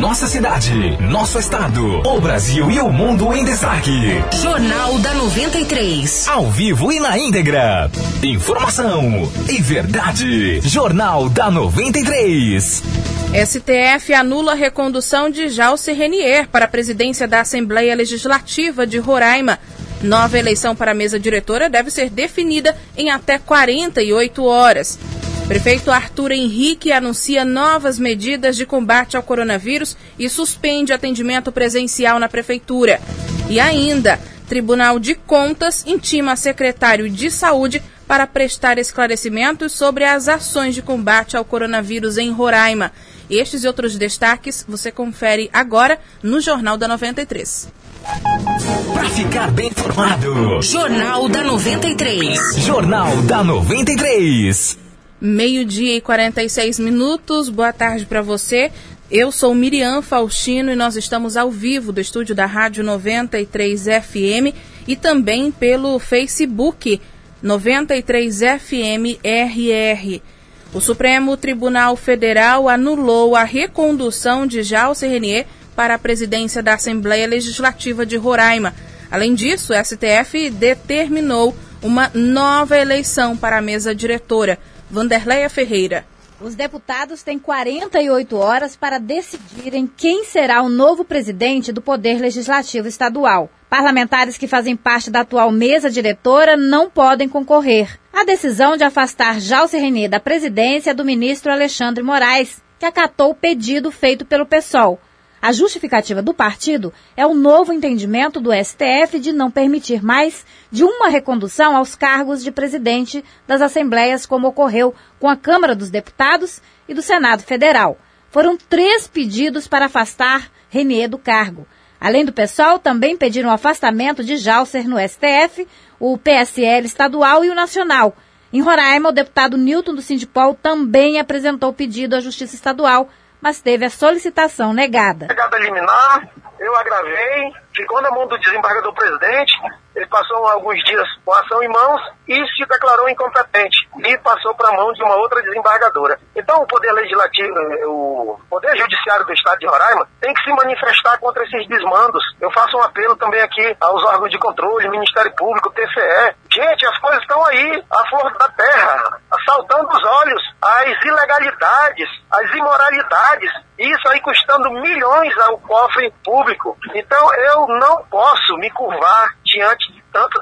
Nossa cidade, nosso estado, o Brasil e o mundo em destaque. Jornal da 93. Ao vivo e na íntegra. Informação e verdade. Jornal da 93. STF anula a recondução de Jalce Renier para a presidência da Assembleia Legislativa de Roraima. Nova eleição para a mesa diretora deve ser definida em até 48 horas. Prefeito Arthur Henrique anuncia novas medidas de combate ao coronavírus e suspende atendimento presencial na prefeitura. E ainda, Tribunal de Contas intima secretário de Saúde para prestar esclarecimentos sobre as ações de combate ao coronavírus em Roraima. Estes e outros destaques você confere agora no Jornal da 93. Para ficar bem informado. Jornal da 93. Jornal da 93. Meio-dia e 46 minutos. Boa tarde para você. Eu sou Miriam Faustino e nós estamos ao vivo do estúdio da Rádio 93 FM e também pelo Facebook 93 FM RR. O Supremo Tribunal Federal anulou a recondução de Jalce Renier para a presidência da Assembleia Legislativa de Roraima. Além disso, o STF determinou uma nova eleição para a mesa diretora. Vanderleia Ferreira. Os deputados têm 48 horas para decidirem quem será o novo presidente do Poder Legislativo Estadual. Parlamentares que fazem parte da atual mesa diretora não podem concorrer. A decisão de afastar Jalce René da presidência do ministro Alexandre Moraes, que acatou o pedido feito pelo PSOL. A justificativa do partido é o novo entendimento do STF de não permitir mais de uma recondução aos cargos de presidente das assembleias, como ocorreu com a Câmara dos Deputados e do Senado Federal. Foram três pedidos para afastar Renier do cargo. Além do PSOL, também pediram o afastamento de Jalcer no STF, o PSL estadual e o nacional. Em Roraima, o deputado Newton do Sindipol também apresentou pedido à Justiça Estadual mas teve a solicitação negada. Negada liminar, eu agravei, ficou na mão do desembargador presidente, ele passou alguns dias com a ação em mãos e se declarou incompetente e passou para a mão de uma outra desembargadora. Então o Poder Legislativo, eh, o Poder Judiciário do Estado de Roraima tem que se manifestar contra esses desmandos. Eu faço um apelo também aqui aos órgãos de controle, Ministério Público, TCE. Gente, as coisas estão aí, a flor da terra, assaltando os olhos, as ilegalidades, as imoralidades, isso aí custando milhões ao cofre público. Então eu não posso me curvar diante de tanto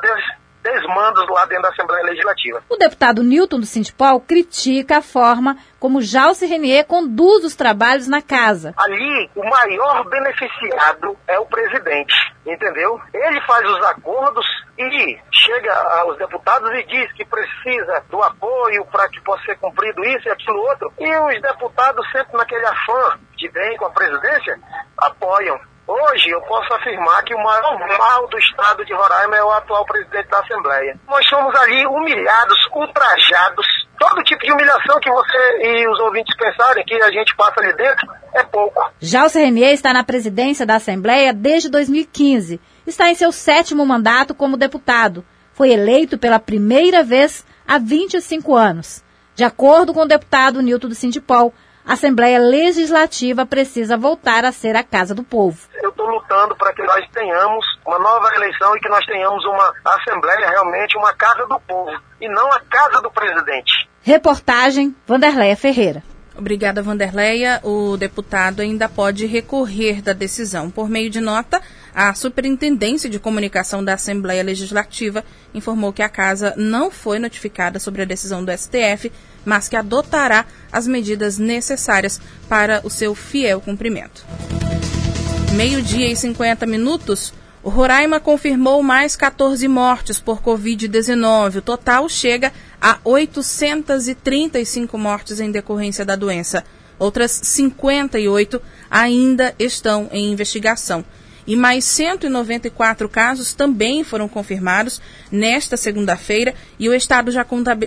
desmandos lá dentro da Assembleia Legislativa. O deputado Newton do Sintipol critica a forma como Jalce Renier conduz os trabalhos na casa. Ali, o maior beneficiado é o presidente, entendeu? Ele faz os acordos e chega aos deputados e diz que precisa do apoio para que possa ser cumprido isso e aquilo outro. E os deputados, sempre naquele afã de bem com a presidência, apoiam. Hoje eu posso afirmar que o maior mal do estado de Roraima é o atual presidente da Assembleia. Nós somos ali humilhados, ultrajados. Todo tipo de humilhação que você e os ouvintes pensarem que a gente passa ali dentro é pouco. Já o Renier está na presidência da Assembleia desde 2015. Está em seu sétimo mandato como deputado. Foi eleito pela primeira vez há 25 anos. De acordo com o deputado Nilton do Sindipol, a Assembleia Legislativa precisa voltar a ser a Casa do Povo. Eu estou lutando para que nós tenhamos uma nova eleição e que nós tenhamos uma Assembleia realmente uma Casa do Povo e não a Casa do Presidente. Reportagem Vanderleia Ferreira. Obrigada, Vanderleia. O deputado ainda pode recorrer da decisão. Por meio de nota, a Superintendência de Comunicação da Assembleia Legislativa informou que a casa não foi notificada sobre a decisão do STF, mas que adotará as medidas necessárias para o seu fiel cumprimento. Meio-dia e 50 minutos. O Roraima confirmou mais 14 mortes por Covid-19. O total chega a 835 mortes em decorrência da doença. Outras 58 ainda estão em investigação. E mais 194 casos também foram confirmados nesta segunda-feira e o Estado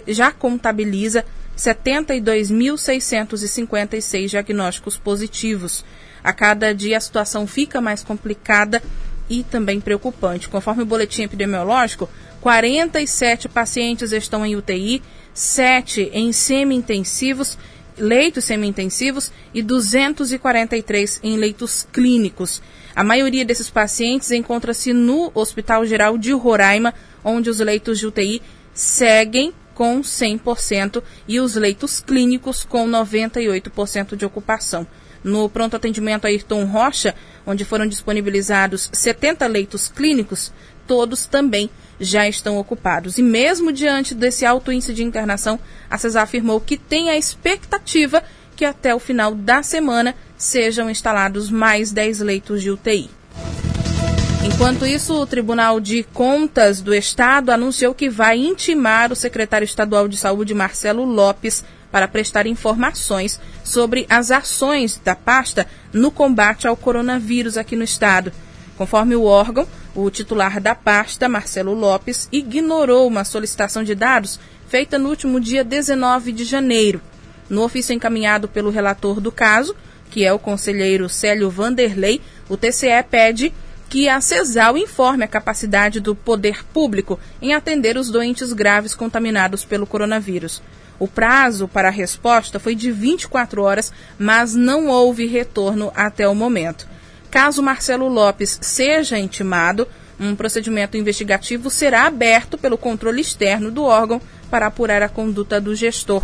já contabiliza 72.656 diagnósticos positivos. A cada dia a situação fica mais complicada e também preocupante. Conforme o boletim epidemiológico, 47 pacientes estão em UTI, 7 em semi-intensivos leitos semi-intensivos e 243 em leitos clínicos. A maioria desses pacientes encontra-se no Hospital Geral de Roraima, onde os leitos de UTI seguem com 100% e os leitos clínicos com 98% de ocupação. No pronto atendimento Ayrton Rocha, onde foram disponibilizados 70 leitos clínicos, todos também já estão ocupados. E mesmo diante desse alto índice de internação, a CESA afirmou que tem a expectativa que até o final da semana sejam instalados mais 10 leitos de UTI. Enquanto isso, o Tribunal de Contas do Estado anunciou que vai intimar o secretário estadual de Saúde, Marcelo Lopes, para prestar informações sobre as ações da pasta no combate ao coronavírus aqui no estado. Conforme o órgão, o titular da pasta, Marcelo Lopes, ignorou uma solicitação de dados feita no último dia 19 de janeiro. No ofício encaminhado pelo relator do caso, que é o conselheiro Célio Vanderlei, o TCE pede que a CESAL informe a capacidade do poder público em atender os doentes graves contaminados pelo coronavírus. O prazo para a resposta foi de 24 horas, mas não houve retorno até o momento. Caso Marcelo Lopes seja intimado, um procedimento investigativo será aberto pelo controle externo do órgão para apurar a conduta do gestor.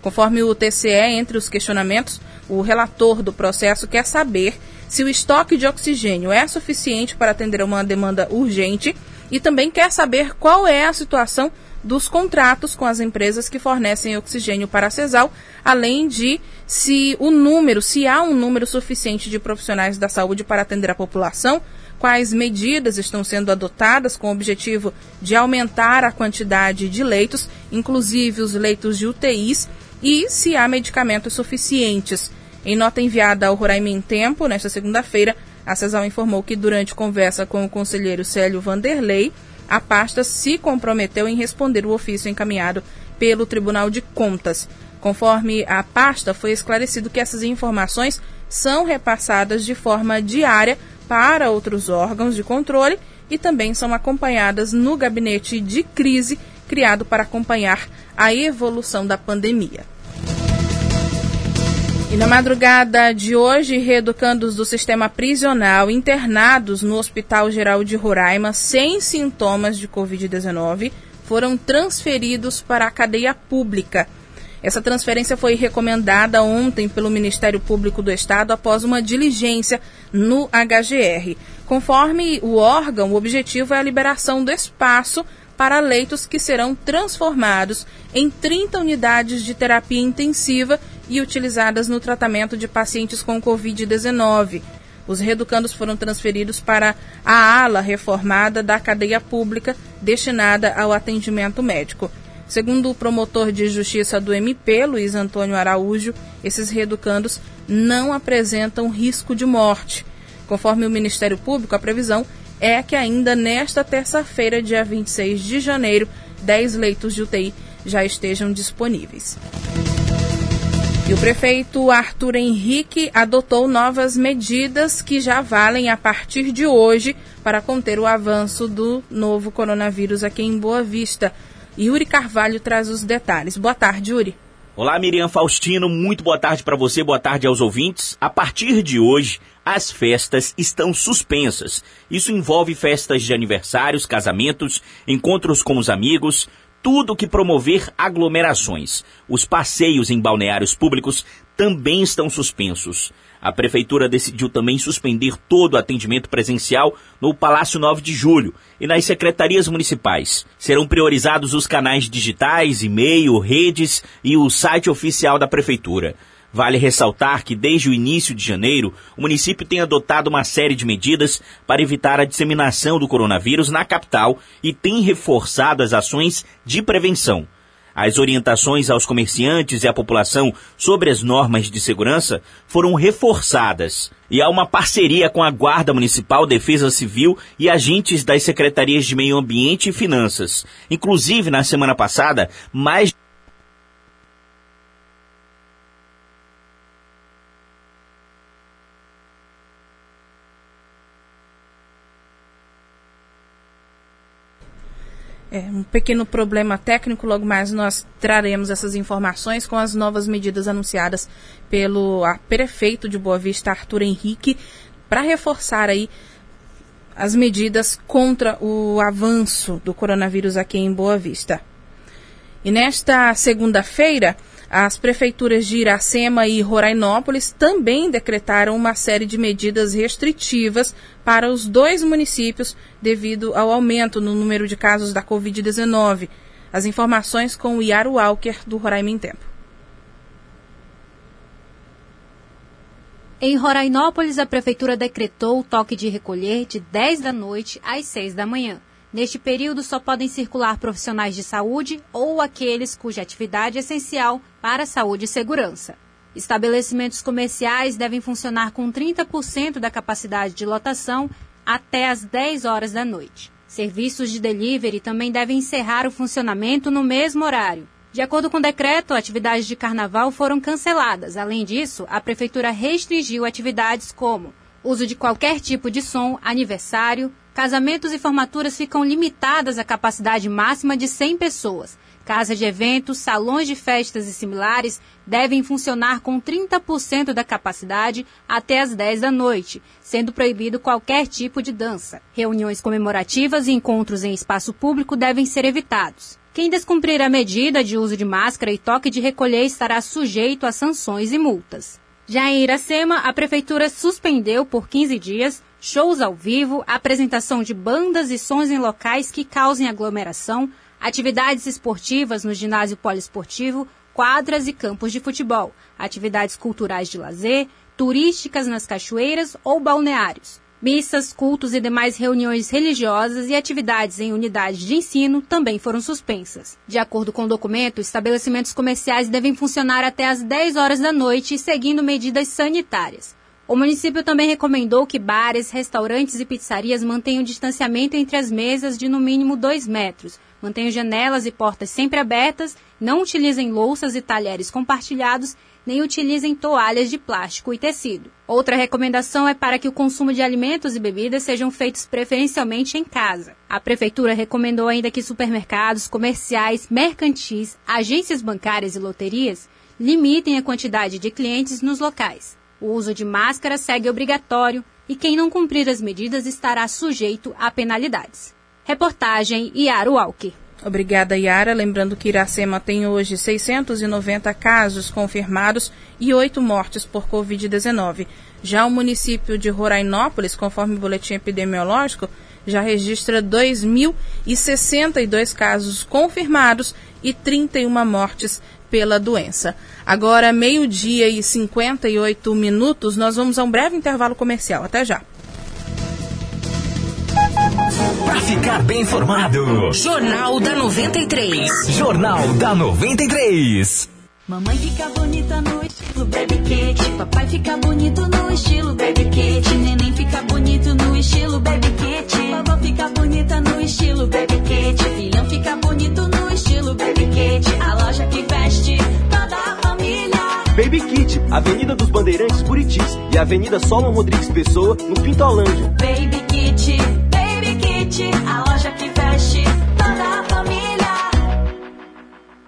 Conforme o TCE, entre os questionamentos, o relator do processo quer saber se o estoque de oxigênio é suficiente para atender a uma demanda urgente e também quer saber qual é a situação dos contratos com as empresas que fornecem oxigênio para a CESAL, além de se o número, se há um número suficiente de profissionais da saúde para atender a população, quais medidas estão sendo adotadas com o objetivo de aumentar a quantidade de leitos, inclusive os leitos de UTIs, e se há medicamentos suficientes. Em nota enviada ao Roraima em Tempo, nesta segunda-feira, a CESAL informou que durante conversa com o conselheiro Célio Vanderlei, a pasta se comprometeu em responder o ofício encaminhado pelo Tribunal de Contas. Conforme a pasta, foi esclarecido que essas informações são repassadas de forma diária para outros órgãos de controle e também são acompanhadas no gabinete de crise criado para acompanhar a evolução da pandemia. E na madrugada de hoje, reeducandos do sistema prisional internados no Hospital Geral de Roraima sem sintomas de Covid-19 foram transferidos para a cadeia pública. Essa transferência foi recomendada ontem pelo Ministério Público do Estado após uma diligência no HGR. Conforme o órgão, o objetivo é a liberação do espaço para leitos que serão transformados em 30 unidades de terapia intensiva e utilizadas no tratamento de pacientes com Covid-19. Os reeducandos foram transferidos para a ala reformada da cadeia pública destinada ao atendimento médico. Segundo o promotor de justiça do MP, Luiz Antônio Araújo, esses reeducandos não apresentam risco de morte. Conforme o Ministério Público, a previsão é que ainda nesta terça-feira, dia 26 de janeiro, 10 leitos de UTI já estejam disponíveis. O prefeito Arthur Henrique adotou novas medidas que já valem a partir de hoje para conter o avanço do novo coronavírus aqui em Boa Vista. Yuri Carvalho traz os detalhes. Boa tarde, Yuri. Olá, Miriam Faustino, muito boa tarde para você, boa tarde aos ouvintes. A partir de hoje, as festas estão suspensas. Isso envolve festas de aniversários, casamentos, encontros com os amigos, tudo que promover aglomerações. Os passeios em balneários públicos também estão suspensos. A prefeitura decidiu também suspender todo o atendimento presencial no Palácio 9 de Julho e nas secretarias municipais. Serão priorizados os canais digitais, e-mail, redes e o site oficial da prefeitura. Vale ressaltar que desde o início de janeiro, o município tem adotado uma série de medidas para evitar a disseminação do coronavírus na capital e tem reforçado as ações de prevenção. As orientações aos comerciantes e à população sobre as normas de segurança foram reforçadas. E há uma parceria com a Guarda Municipal, Defesa Civil e agentes das secretarias de Meio Ambiente e Finanças. Inclusive, na semana passada, mais É, um pequeno problema técnico, logo mais nós traremos essas informações com as novas medidas anunciadas pelo prefeito de Boa Vista, Arthur Henrique, para reforçar aí as medidas contra o avanço do coronavírus aqui em Boa Vista. E nesta segunda-feira, as prefeituras de Iracema e Rorainópolis também decretaram uma série de medidas restritivas para os dois municípios devido ao aumento no número de casos da Covid-19. As informações com o Yaro Walker, do Roraima em Tempo. Em Rorainópolis, a prefeitura decretou o toque de recolher de 10 da noite às 6 da manhã. Neste período, só podem circular profissionais de saúde ou aqueles cuja atividade é essencial para a saúde e segurança. Estabelecimentos comerciais devem funcionar com 30% da capacidade de lotação até às 10 horas da noite. Serviços de delivery também devem encerrar o funcionamento no mesmo horário. De acordo com o decreto, atividades de carnaval foram canceladas. Além disso, a prefeitura restringiu atividades como uso de qualquer tipo de som, aniversário, Casamentos e formaturas ficam limitadas à capacidade máxima de 100 pessoas. Casa de eventos, salões de festas e similares devem funcionar com 30% da capacidade até as 10 da noite, sendo proibido qualquer tipo de dança. Reuniões comemorativas e encontros em espaço público devem ser evitados. Quem descumprir a medida de uso de máscara e toque de recolher estará sujeito a sanções e multas. Já em Iracema, a prefeitura suspendeu por 15 dias shows ao vivo, apresentação de bandas e sons em locais que causem aglomeração, atividades esportivas no ginásio poliesportivo, quadras e campos de futebol, atividades culturais de lazer, turísticas nas cachoeiras ou balneários. Missas, cultos e demais reuniões religiosas e atividades em unidades de ensino também foram suspensas. De acordo com o documento, estabelecimentos comerciais devem funcionar até às 10 horas da noite, seguindo medidas sanitárias. O município também recomendou que bares, restaurantes e pizzarias mantenham distanciamento entre as mesas de no mínimo 2 metros, mantenham janelas e portas sempre abertas, não utilizem louças e talheres compartilhados, nem utilizem toalhas de plástico e tecido. Outra recomendação é para que o consumo de alimentos e bebidas sejam feitos preferencialmente em casa. A prefeitura recomendou ainda que supermercados, comerciais, mercantis, agências bancárias e loterias limitem a quantidade de clientes nos locais. O uso de máscara segue obrigatório e quem não cumprir as medidas estará sujeito a penalidades. Reportagem Yara Walker. Obrigada, Yara. Lembrando que Iracema tem hoje 690 casos confirmados e 8 mortes por Covid-19. Já o município de Rorainópolis, conforme o boletim epidemiológico, já registra 2.062 casos confirmados e 31 mortes pela doença. Agora, meio-dia e 58 minutos, nós vamos a um breve intervalo comercial. Até já. Para ficar bem informado, Jornal da 93. Jornal da 93. Mamãe fica bonita no estilo Baby Kit. Papai fica bonito no estilo Baby Kit. Neném fica bonito no estilo Baby Kit. Vovó fica bonita no estilo Baby Kit. Filhão fica bonito no estilo Baby Kit. A loja que veste toda a família. Baby Kit, Avenida dos Bandeirantes Buritis e Avenida Solon Rodrigues Pessoa, no Pintolândia. Baby Kit, Baby Kit. A loja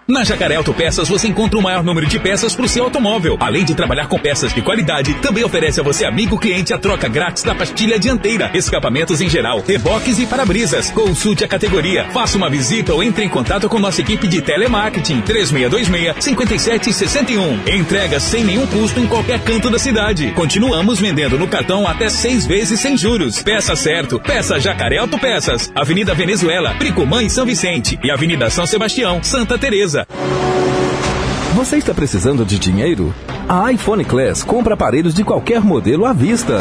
Na Jacaré Autopeças você encontra o maior número de peças para o seu automóvel. Além de trabalhar com peças de qualidade, também oferece a você, amigo cliente, a troca grátis da pastilha dianteira, escapamentos em geral, reboques e para-brisas. Consulte a categoria, faça uma visita ou entre em contato com nossa equipe de telemarketing 3626-5761. Entrega sem nenhum custo em qualquer canto da cidade. Continuamos vendendo no cartão até seis vezes sem juros. Peça certo, peça Jacaré Autopeças. Avenida Venezuela, Pricumã e São Vicente. E Avenida São Sebastião, Santa Teresa. Você está precisando de dinheiro? A iPhone Class compra aparelhos de qualquer modelo à vista.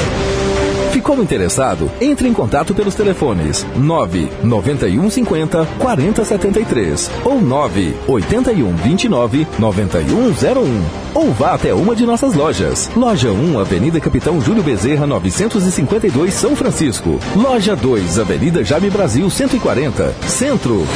Ficou interessado? Entre em contato pelos telefones 99150 4073 ou 98129 9101 ou vá até uma de nossas lojas. Loja 1, Avenida Capitão Júlio Bezerra, 952, São Francisco. Loja 2, Avenida Jaime Brasil, 140, Centro.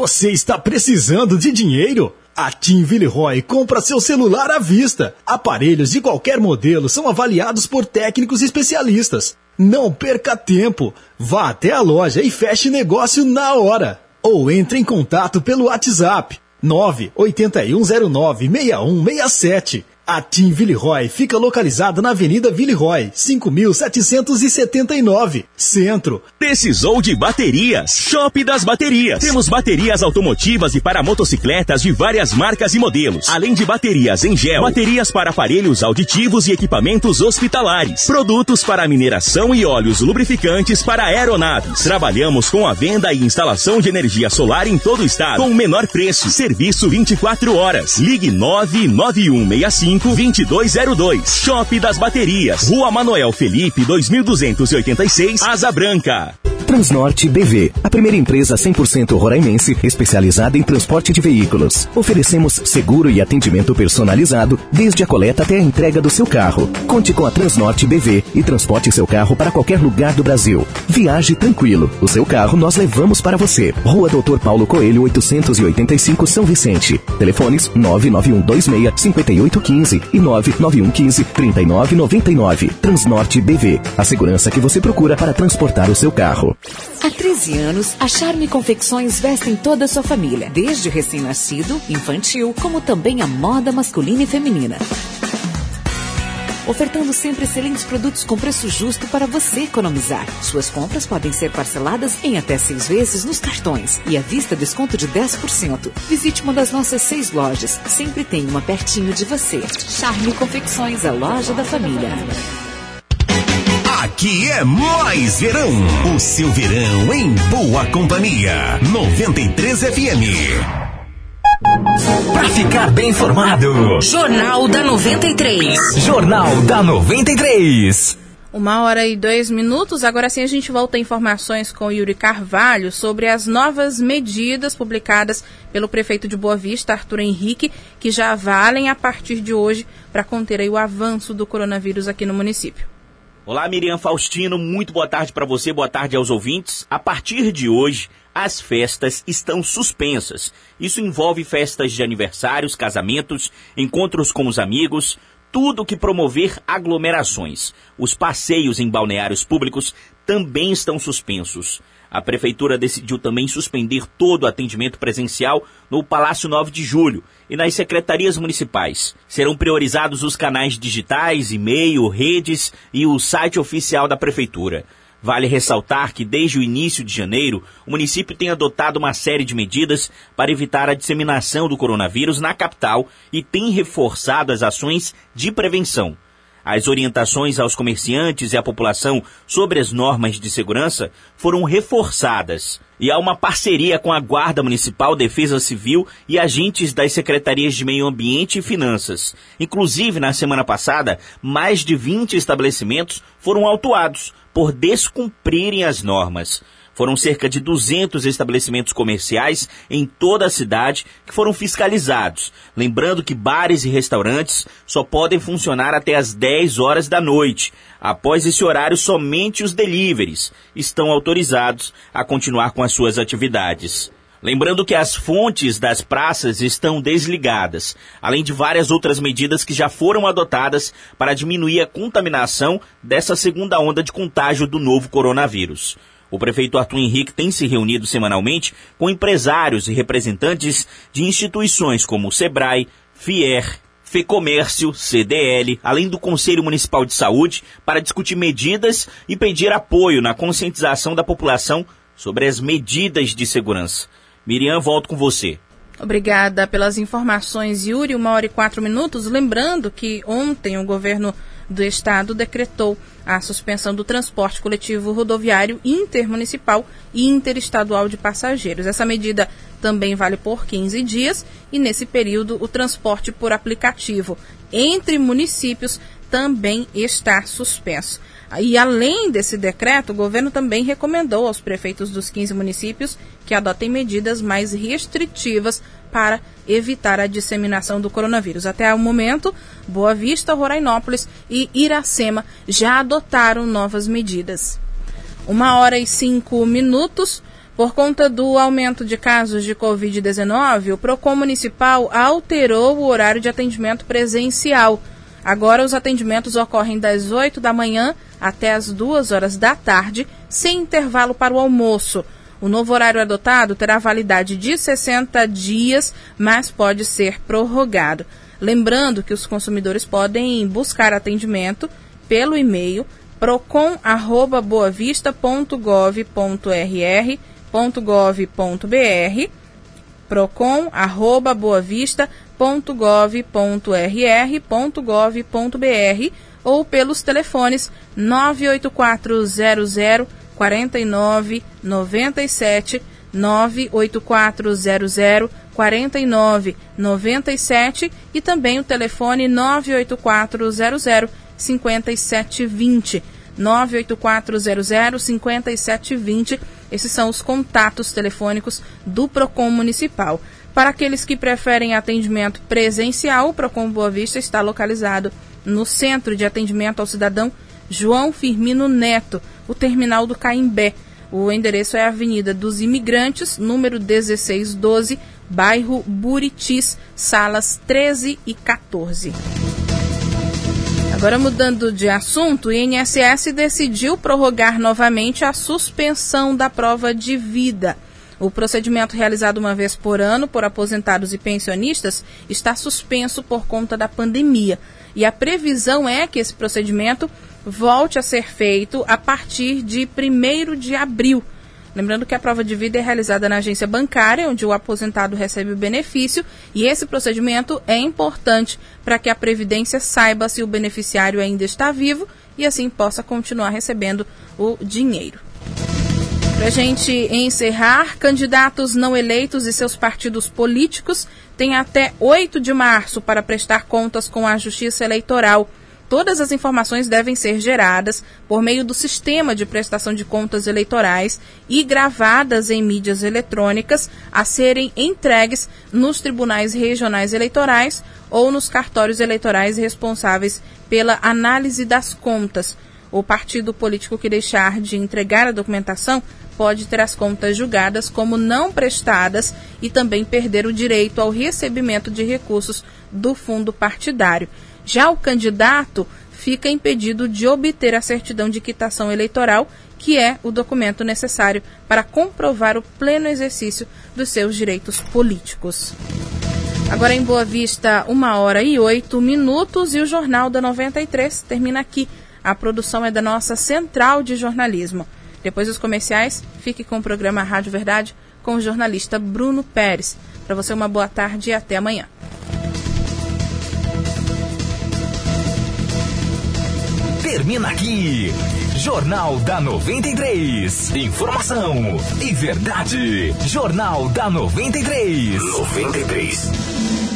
Você está precisando de dinheiro? A Tim Villeroy compra seu celular à vista. Aparelhos de qualquer modelo são avaliados por técnicos especialistas. Não perca tempo. Vá até a loja e feche negócio na hora. Ou entre em contato pelo WhatsApp 98109 6167. A Tim Villeroy fica localizada na Avenida Villeroy, 5779, Centro. Precisou de baterias? Shop das Baterias. Temos baterias automotivas e para motocicletas de várias marcas e modelos, além de baterias em gel, baterias para aparelhos auditivos e equipamentos hospitalares, produtos para mineração e óleos lubrificantes para aeronaves. Trabalhamos com a venda e instalação de energia solar em todo o estado, com o menor preço. Serviço 24 horas. Ligue 99165 2202. Shop das Baterias. Rua Manoel Felipe, 2286, Asa Branca. Transnorte BV, a primeira empresa 100% roraimense especializada em transporte de veículos. Oferecemos seguro e atendimento personalizado desde a coleta até a entrega do seu carro. Conte com a Transnorte BV e transporte seu carro para qualquer lugar do Brasil. Viaje tranquilo. O seu carro nós levamos para você. Rua Doutor Paulo Coelho, 885 São Vicente. Telefones 99126 5815 e 99115 3999. Transnorte BV, a segurança que você procura para transportar o seu carro. Há 13 anos, a Charme Confecções vestem toda a sua família, desde recém-nascido, infantil, como também a moda masculina e feminina. Ofertando sempre excelentes produtos com preço justo para você economizar. Suas compras podem ser parceladas em até seis vezes nos cartões e à vista desconto de 10%. Visite uma das nossas seis lojas. Sempre tem uma pertinho de você. Charme Confecções, a loja da família. Aqui é mais verão. O seu verão em boa companhia. 93 FM. Pra ficar bem informado. Jornal da 93. Jornal da 93. Uma hora e dois minutos. Agora sim a gente volta a informações com Yuri Carvalho sobre as novas medidas publicadas pelo prefeito de Boa Vista, Arthur Henrique, que já valem a partir de hoje para conter o avanço do coronavírus aqui no município. Olá, Miriam Faustino, muito boa tarde para você, boa tarde aos ouvintes. A partir de hoje, as festas estão suspensas. Isso envolve festas de aniversários, casamentos, encontros com os amigos, tudo que promover aglomerações. Os passeios em balneários públicos também estão suspensos. A prefeitura decidiu também suspender todo o atendimento presencial no Palácio 9 de Julho e nas secretarias municipais. Serão priorizados os canais digitais, e-mail, redes e o site oficial da prefeitura. Vale ressaltar que desde o início de janeiro, o município tem adotado uma série de medidas para evitar a disseminação do coronavírus na capital e tem reforçado as ações de prevenção. As orientações aos comerciantes e à população sobre as normas de segurança foram reforçadas. E há uma parceria com a Guarda Municipal, Defesa Civil e agentes das secretarias de Meio Ambiente e Finanças. Inclusive, na semana passada, mais de 20 estabelecimentos foram autuados por descumprirem as normas. Foram cerca de 200 estabelecimentos comerciais em toda a cidade que foram fiscalizados. Lembrando que bares e restaurantes só podem funcionar até as 10 horas da noite. Após esse horário, somente os deliveries estão autorizados a continuar com as suas atividades. Lembrando que as fontes das praças estão desligadas, além de várias outras medidas que já foram adotadas para diminuir a contaminação dessa segunda onda de contágio do novo coronavírus. O prefeito Arthur Henrique tem se reunido semanalmente com empresários e representantes de instituições como o SEBRAE, FIER, FEComércio, CDL, além do Conselho Municipal de Saúde, para discutir medidas e pedir apoio na conscientização da população sobre as medidas de segurança. Miriam, volto com você. Obrigada pelas informações, Yuri. Uma hora e quatro minutos. Lembrando que ontem o governo do estado decretou a suspensão do transporte coletivo rodoviário intermunicipal e interestadual de passageiros. Essa medida também vale por 15 dias e, nesse período, o transporte por aplicativo entre municípios também está suspenso. E além desse decreto, o governo também recomendou aos prefeitos dos 15 municípios que adotem medidas mais restritivas para evitar a disseminação do coronavírus. Até o momento, Boa Vista, Rorainópolis e Iracema já adotaram novas medidas. Uma hora e cinco minutos. Por conta do aumento de casos de Covid-19, o PROCON Municipal alterou o horário de atendimento presencial. Agora, os atendimentos ocorrem das 8 da manhã até as 2 horas da tarde, sem intervalo para o almoço. O novo horário adotado terá validade de 60 dias, mas pode ser prorrogado. Lembrando que os consumidores podem buscar atendimento pelo e-mail procon@boavista.gov.br procon.gov.br, procon@boavista.gov.br.gov.br ou pelos telefones 98400 49 97 98400 49 97 e também o telefone 98400 5720. 98400 5720. Esses são os contatos telefônicos do Procon Municipal. Para aqueles que preferem atendimento presencial, o Procon Boa Vista está localizado no Centro de Atendimento ao Cidadão João Firmino Neto, o terminal do Caimbé. O endereço é Avenida dos Imigrantes, número 1612, bairro Buritis, salas 13 e 14. Agora mudando de assunto, o INSS decidiu prorrogar novamente a suspensão da prova de vida. O procedimento realizado uma vez por ano por aposentados e pensionistas está suspenso por conta da pandemia. E a previsão é que esse procedimento volte a ser feito a partir de 1 de abril. Lembrando que a prova de vida é realizada na agência bancária, onde o aposentado recebe o benefício, e esse procedimento é importante para que a Previdência saiba se o beneficiário ainda está vivo e assim possa continuar recebendo o dinheiro. Para a gente encerrar, candidatos não eleitos e seus partidos políticos têm até 8 de março para prestar contas com a Justiça Eleitoral. Todas as informações devem ser geradas por meio do sistema de prestação de contas eleitorais e gravadas em mídias eletrônicas a serem entregues nos tribunais regionais eleitorais ou nos cartórios eleitorais responsáveis pela análise das contas. O partido político que deixar de entregar a documentação pode ter as contas julgadas como não prestadas e também perder o direito ao recebimento de recursos do fundo partidário. Já o candidato fica impedido de obter a certidão de quitação eleitoral, que é o documento necessário para comprovar o pleno exercício dos seus direitos políticos. Agora em Boa Vista, uma hora e oito minutos e o Jornal da 93 termina aqui. A produção é da nossa central de jornalismo. Depois dos comerciais, fique com o programa Rádio Verdade com o jornalista Bruno Pérez. Para você, uma boa tarde e até amanhã. Termina aqui. Jornal da 93. Informação e verdade. Jornal da 93. 93.